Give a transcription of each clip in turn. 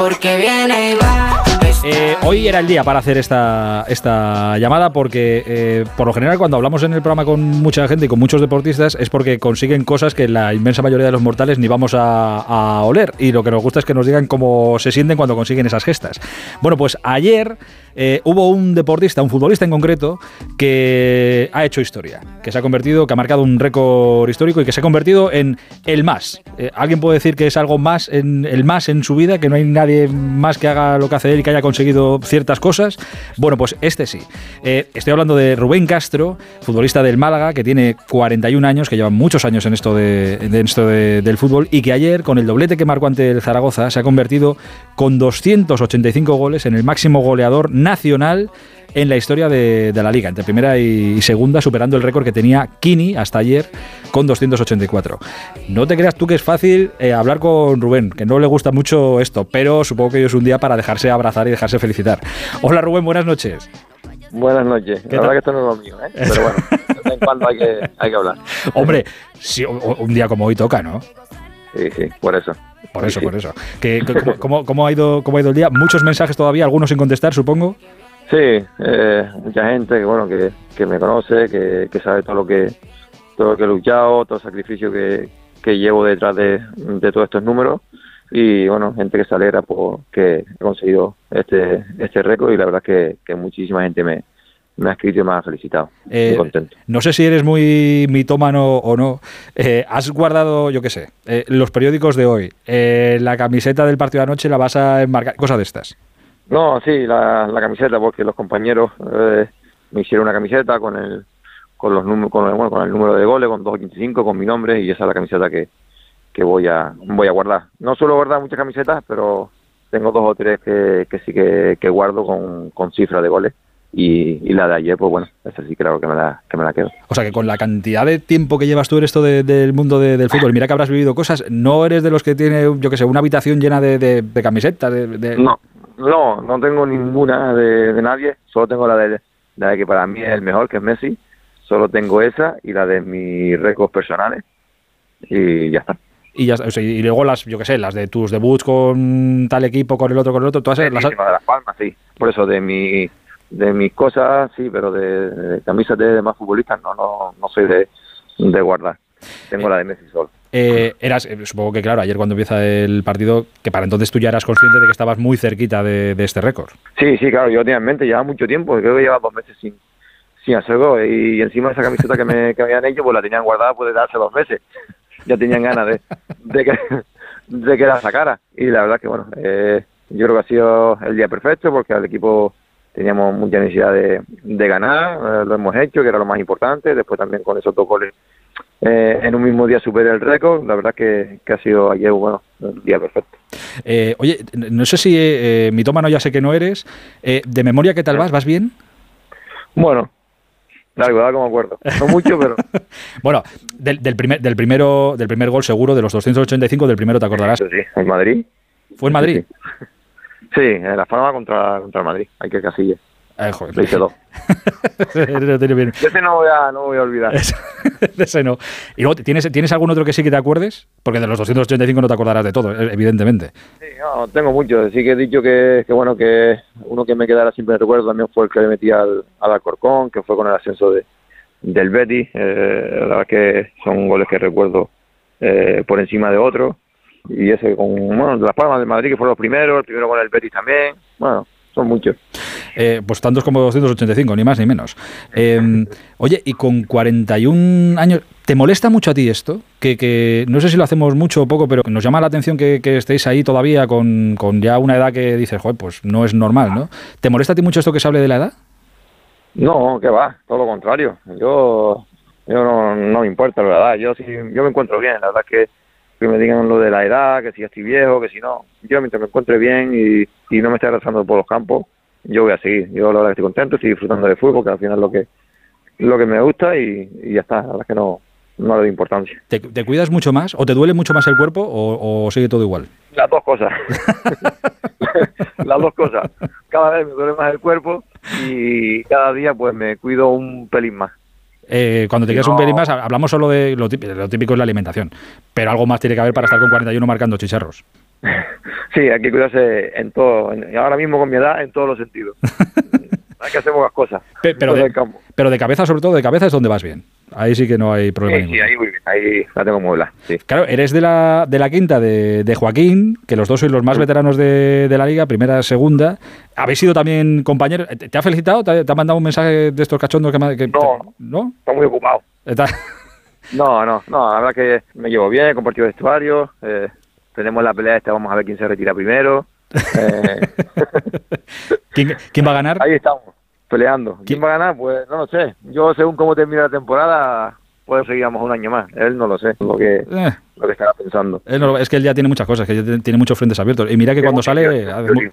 porque viene y va. Eh, hoy era el día para hacer esta, esta llamada porque eh, por lo general cuando hablamos en el programa con mucha gente y con muchos deportistas es porque consiguen cosas que la inmensa mayoría de los mortales ni vamos a, a oler y lo que nos gusta es que nos digan cómo se sienten cuando consiguen esas gestas. Bueno, pues ayer eh, hubo un deportista, un futbolista en concreto, que ha hecho historia, que se ha convertido, que ha marcado un récord histórico y que se ha convertido en el más. Eh, ¿Alguien puede decir que es algo más, en, el más en su vida, que no hay nadie más que haga lo que hace él y que haya conseguido ciertas cosas? Bueno, pues este sí. Eh, estoy hablando de Rubén Castro, futbolista del Málaga, que tiene 41 años, que lleva muchos años en esto, de, en esto de- del fútbol y que ayer, con el doblete que marcó ante el Zaragoza, se ha convertido con 285 goles en el máximo goleador nacional en la historia de, de la liga, entre primera y segunda, superando el récord que tenía Kini hasta ayer con 284. No te creas tú que es fácil eh, hablar con Rubén, que no le gusta mucho esto, pero supongo que hoy es un día para dejarse abrazar y dejarse felicitar. Hola Rubén, buenas noches. Buenas noches. ¿Qué La verdad que esto no es lo mío, ¿eh? Pero bueno, de vez en cuando hay que, hay que hablar. Hombre, un día como hoy toca, ¿no? Sí, sí, por eso. Por eso, por eso. ¿Qué- qué- cómo, cómo- cómo ha ido, ¿Cómo ha ido el día? Muchos mensajes todavía, algunos sin contestar, supongo. Sí, eh, mucha gente que bueno que, que me conoce, que, que sabe todo lo que todo lo que he luchado, todo el sacrificio que, que llevo detrás de, de todos estos números y bueno, gente que se alegra porque he conseguido este este récord y la verdad que, que muchísima gente me, me ha escrito y me ha felicitado. Eh, Muy contento. No sé si eres muy mitómano o no. Eh, ¿Has guardado, yo qué sé, eh, los periódicos de hoy? eh, la camiseta del partido de anoche la vas a enmarcar, cosas de estas. No, sí, la, la camiseta, porque los compañeros eh, me hicieron una camiseta con el con los con el, bueno, con el número de goles, con 285, con mi nombre y esa es la camiseta que, que voy a voy a guardar. No suelo guardar muchas camisetas, pero tengo dos o tres que, que sí que, que guardo con, con cifras de goles y, y la de ayer, pues bueno, esa sí claro que me la que me la quedo. O sea que con la cantidad de tiempo que llevas tú en esto de- del mundo de- del fútbol, mira que habrás vivido cosas, no eres de los que tiene, yo qué sé, una habitación llena de, de- de camisetas. De, No, no, no tengo ninguna de, nadie, solo tengo la de la de que para mí es el mejor, que es Messi. Solo tengo esa y la de mis récords personales y ya está. Y, ya, o sea, y luego las, yo qué sé, las de tus debuts con tal equipo, con el otro, con el otro, todas esas las de las palmas, sí. Por eso de mi de mis cosas, sí, pero de, de camisas de demás futbolistas no, no, no soy de, de guardar. Tengo la de Messi solo. Eh, eras, eh, supongo que claro, ayer cuando empieza el partido, que para entonces tú ya eras consciente de que estabas muy cerquita de, de este récord. Sí, sí, claro, yo tenía en mente, llevaba mucho tiempo, creo que llevaba dos meses sin, sin hacer gol y encima esa camiseta que me, que me habían hecho, pues la tenían guardada pues desde hace dos meses. Ya tenían ganas de, de, que, de que la sacara y la verdad que bueno, eh, yo creo que ha sido el día perfecto porque al equipo teníamos mucha necesidad de, de ganar, eh, lo hemos hecho, que era lo más importante, después también con esos dos goles eh, en un mismo día superé el récord, la verdad que, que ha sido ayer, bueno, el día perfecto. Eh, oye, no sé si eh, mitómano ya sé que no eres. Eh, de memoria, ¿qué tal vas? ¿Vas bien? Bueno, largo, como acuerdo, no mucho, pero... Bueno, del, del primer, del, primero, del primer gol seguro, de los 285, del primero te acordarás. Sí, en Madrid. ¿Fue en Madrid? Sí, en la Palma contra, contra el Madrid. Hay que Casillas. Ay, joder. Le hice dos. Lo tiene bien. Yo ese no voy a, no voy a olvidar. Ese- ese no. Y luego, ¿tienes, ¿tienes algún otro que sí que te acuerdes? Porque de los 285 no te acordarás de todo, eh, evidentemente. Sí, no, tengo muchos. Sí que he dicho que, que bueno, que uno que me quedara siempre en recuerdo también fue el que le metí al, al Alcorcón, que fue con el ascenso de, del Betis. Eh, la verdad que son goles que recuerdo eh, por encima de otros. Y ese con, bueno, Las Palmas de Madrid, que fueron los primeros, el primero con el Betis también. Bueno, son muchos. Eh, pues tantos como 285, ni más ni menos. Eh, oye, y con 41 años, ¿te molesta mucho a ti esto? Que, que no sé si lo hacemos mucho o poco, pero nos llama la atención que, que estéis ahí todavía con, con ya una edad que dices, joder, pues no es normal, ¿no? ¿Te molesta a ti mucho esto que se hable de la edad? No, que va, todo lo contrario. Yo, yo no, no me importa la verdad. Yo sí, yo me encuentro bien. La verdad que que me digan lo de la edad, que si ya estoy viejo, que si no. Yo mientras me encuentre bien y, y no me esté arrastrando por los campos, yo voy a seguir. Yo la verdad que estoy contento, estoy disfrutando del fútbol, que al final es lo que lo que me gusta y, y ya está. La verdad es que no, no le doy importancia. ¿Te, te cuidas mucho más? ¿O te duele mucho más el cuerpo? ¿O, o sigue todo igual? Las dos cosas. Las dos cosas. Cada vez me duele más el cuerpo y cada día pues me cuido un pelín más. Eh, cuando te quedas un pelín más, hablamos solo de lo típico, lo típico es la alimentación. Pero algo más tiene que haber para estar con 41 marcando chicharros. Sí, hay que cuidarse en todo, en- ahora mismo con mi edad, en todos los sentidos. hay que hacer pocas cosas. Pe- Pero de, pero de cabeza, sobre todo de cabeza, es donde vas bien. Ahí sí que no hay problema Sí, ninguno. sí, ahí, voy bien, ahí la tengo muebla, sí. Claro, eres de la, de la quinta de, de Joaquín, que los dos sois los más veteranos de, de la liga, primera, segunda. Habéis sido también compañeros. ¿Te, ha felicitado? ¿Te ha, te ha mandado un mensaje de estos cachondos que, No. ¿No? Está muy ocupado. Está- No, no, no, la verdad que me llevo bien, he compartido vestuario, eh, tenemos la pelea esta, vamos a ver quién se retira primero. Eh, ¿Quién, quién va a ganar? ahí estamos, peleando. ¿Quién ¿Quién? va a ganar? Pues no lo sé. Yo, según cómo termine la temporada, puede seguiramos un año más. Él no lo sé, lo que, Eh, lo que estaba pensando. él no- es que él ya tiene muchas cosas, que ya tiene- muchos frentes abiertos. Y mira que cuando sale sí.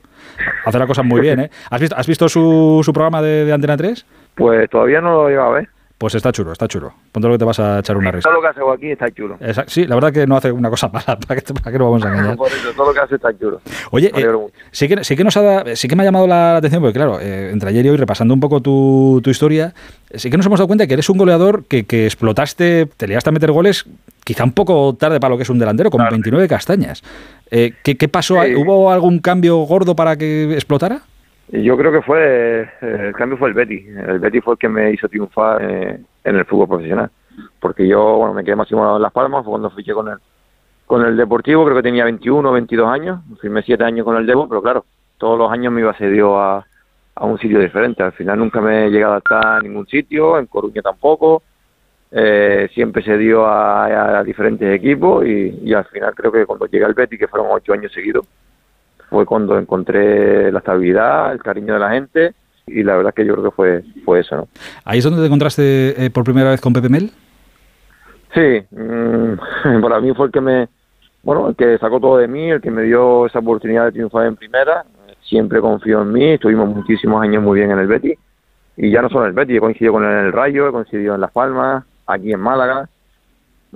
hace las cosas muy bien. ¿eh? ¿Has visto, has visto su, su programa de, de Antena 3? Pues todavía no lo he llegado a ver. Pues está chulo, está chulo. Ponte lo que te vas a echar una risa. Todo lo que hace Joaquín está chulo. Sí, la verdad que no hace una cosa mala, ¿para qué, para qué nos vamos a engañar? Por eso, todo lo que hace está chulo. Oye, eh, sí, que, sí, que nos ha, sí que me ha llamado la atención, porque claro, eh, entre ayer y hoy, repasando un poco tu, tu historia, eh, sí que nos hemos dado cuenta que eres un goleador que, que explotaste, te liaste a meter goles quizá un poco tarde para lo que es un delantero, con Claro. 29 castañas. Eh, ¿qué, qué pasó? Sí. ¿Hubo algún cambio gordo para que explotara? Yo creo que fue, eh, el cambio fue el Betty. El Betty fue el que me hizo triunfar eh, en el fútbol profesional. Porque yo, bueno, me quedé máximo en Las Palmas, fue cuando fiché con el, con el Deportivo, creo que tenía 21 o 22 años, firmé 7 años con el Devo, pero claro, todos los años me iba cedido a, a un sitio diferente. Al final nunca me llegué a adaptar a ningún sitio, en Coruña tampoco. Eh, siempre se a, diferentes equipos y, y al final creo que cuando llegué al Betty, que fueron 8 años seguidos, fue cuando encontré la estabilidad, el cariño de la gente y la verdad que yo creo que fue, fue eso, ¿no? ¿Ahí es donde te encontraste eh, por primera vez con Pepe Mel? Sí, mm, para mí fue el que me, bueno, el que sacó todo de mí, el que me dio esa oportunidad de triunfar en primera. Siempre confió en mí, estuvimos muchísimos años muy bien en el Betis. Y ya no solo en el Betis, he coincidido con él en el Rayo, he coincidido en Las Palmas, aquí en Málaga.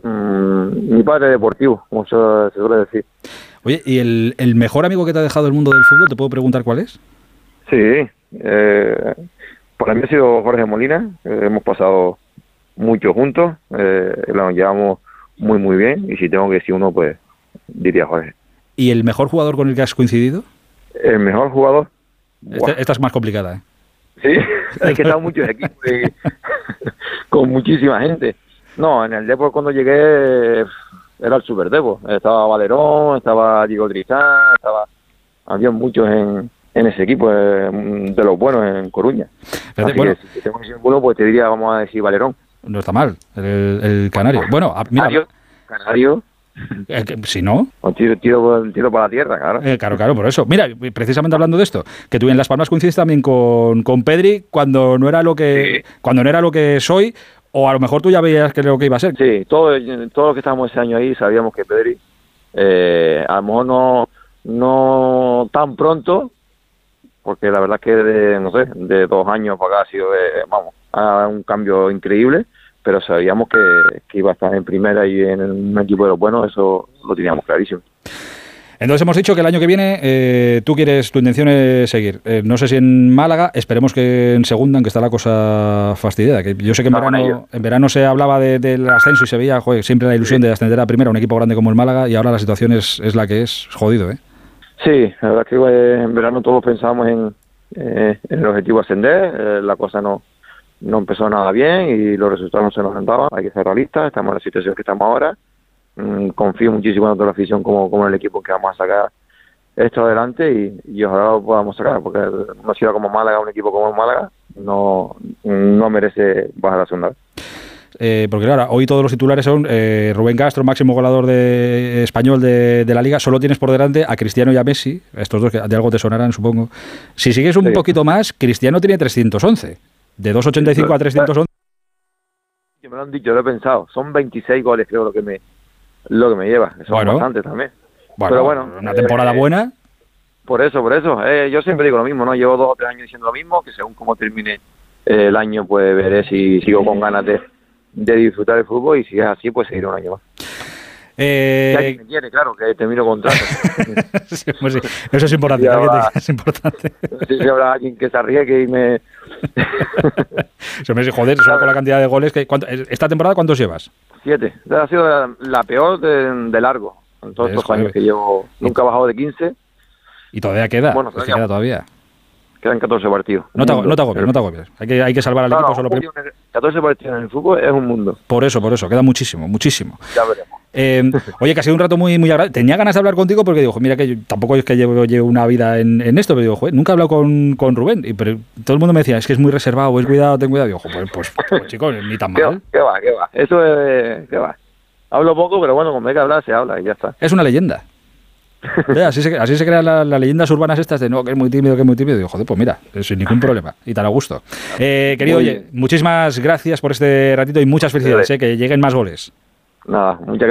Mm, mi padre es deportivo, como se, se suele decir. Oye, ¿y el, el mejor amigo que te ha dejado el mundo del fútbol, te puedo preguntar cuál es? Sí, eh, para mí ha sido Jorge Molina, eh, hemos pasado mucho juntos, eh, nos llevamos muy muy bien y si tengo que decir uno pues diría Jorge. ¿Y el mejor jugador con el que has coincidido? El mejor jugador, Esta, ¡buah! esta es más complicada. ¿eh? sí, es que he estado muchos equipos con muchísima gente. No, en el Depor cuando llegué era el Super Depor, estaba Valerón, estaba Diego Tristán, estaba, había muchos en, en ese equipo eh, de los buenos en Coruña. Fíjate, Así bueno, que si tengo que decir uno, pues te diría, vamos a decir Valerón. no está mal, el, el canario. Bueno, a- mira, Canario, Canario, eh, que- si no, tiro, tiro, tiro para la tierra, claro. eh, claro, claro, por eso. Mira, precisamente hablando de esto, que tú en Las Palmas coincides también con, con Pedri cuando no era lo que cuando no era lo que soy, o a lo mejor tú ya veías que lo que iba a ser. Sí, todos todo los que estábamos ese año ahí sabíamos que Pedri, eh, a lo mejor no, no tan pronto, porque la verdad que de, no sé, de dos años para acá ha sido, eh, vamos, a un cambio increíble, pero sabíamos que iba a estar en primera y en un equipo de los buenos, eso lo teníamos clarísimo. Entonces hemos dicho que el año que viene eh, tú quieres, tu intención es seguir. Eh, no sé si en Málaga, esperemos que en segunda, aunque está la cosa fastidiada. Que yo sé que en verano, en verano se hablaba de- del ascenso y se veía joder, siempre la ilusión de ascender a primera un equipo grande como el Málaga y ahora la situación es, es la que es. Jodido, ¿eh? Sí, la verdad que eh, en verano todos pensábamos en, eh, en el objetivo ascender, la cosa no, no empezó nada bien y los resultados no se nos dado, hay que ser realistas, estamos en la situación que estamos ahora, confío muchísimo en la afición como, como en el equipo que vamos a sacar esto adelante y, y ojalá lo podamos sacar, porque una ciudad como Málaga, un equipo como Málaga, no, no merece bajar a la segunda vez. Eh, porque claro, hoy todos los titulares son eh, Rubén Castro, máximo goleador de, español de, de la liga. Solo tienes por delante a Cristiano y a Messi, estos dos que de algo te sonarán, supongo. Si sigues un Sí. poquito más, Cristiano tiene 311. De 2.85 a 311. Que me lo han dicho, lo he pensado, son 26 goles creo lo que me lo que me lleva, que son Bueno. bastantes también. Bueno, Pero bueno, una temporada eh, buena. Por eso, por eso. Eh, yo siempre digo lo mismo, ¿no? Llevo dos o tres años diciendo lo mismo, que según cómo termine eh, el año, pues veré si sigo con ganas de, de disfrutar el fútbol y si es así, pues seguiré un año más. Eh, Si alguien me quiere, claro, que termino contrato. sí, pues sí, eso es importante. Te- va. es importante. si habrá alguien que se arriesgue y me... Se me dice, joder, solo con la cantidad de goles que. ¿cuánto- ¿Esta temporada cuántos llevas? Siete. Ha sido la, la peor de, de largo. En todos Es, estos joder. años que llevo, nunca he bajado de 15 Y todavía queda, Bueno, todavía- queda todavía. Quedan 14 partidos. No te, no te agobies, no te agobies. Hay que, hay que salvar al No, equipo no, solo un prim- poquito en el- 14 partidos en el fútbol es un mundo. Por eso, por eso, queda muchísimo, muchísimo. Ya veremos. Eh, oye, que ha sido un rato muy, muy agradable. Tenía ganas de hablar contigo porque digo, mira que yo- tampoco es que llevo, llevo una vida en, en esto, pero digo, joder, nunca he hablado con, con Rubén. Y, pero todo el mundo me decía, es que es muy reservado, es cuidado, ten cuidado. Digo, joder, pues, pues, pues, chicos, ni tan mal. ¿Qué va? ¿Qué va? Eso es... ¿Qué va? Hablo poco, pero bueno, como hay que hablar, se habla y ya está. Es una leyenda. Así se, así se crean la- las leyendas urbanas estas de no, que es muy tímido, que es muy tímido. Digo, joder, pues mira, eh, sin ningún problema. Y tan a gusto. Eh, querido, Muy oye, bien. muchísimas gracias por este ratito y muchas felicidades, eh, que lleguen más goles. Nada, muchas gracias.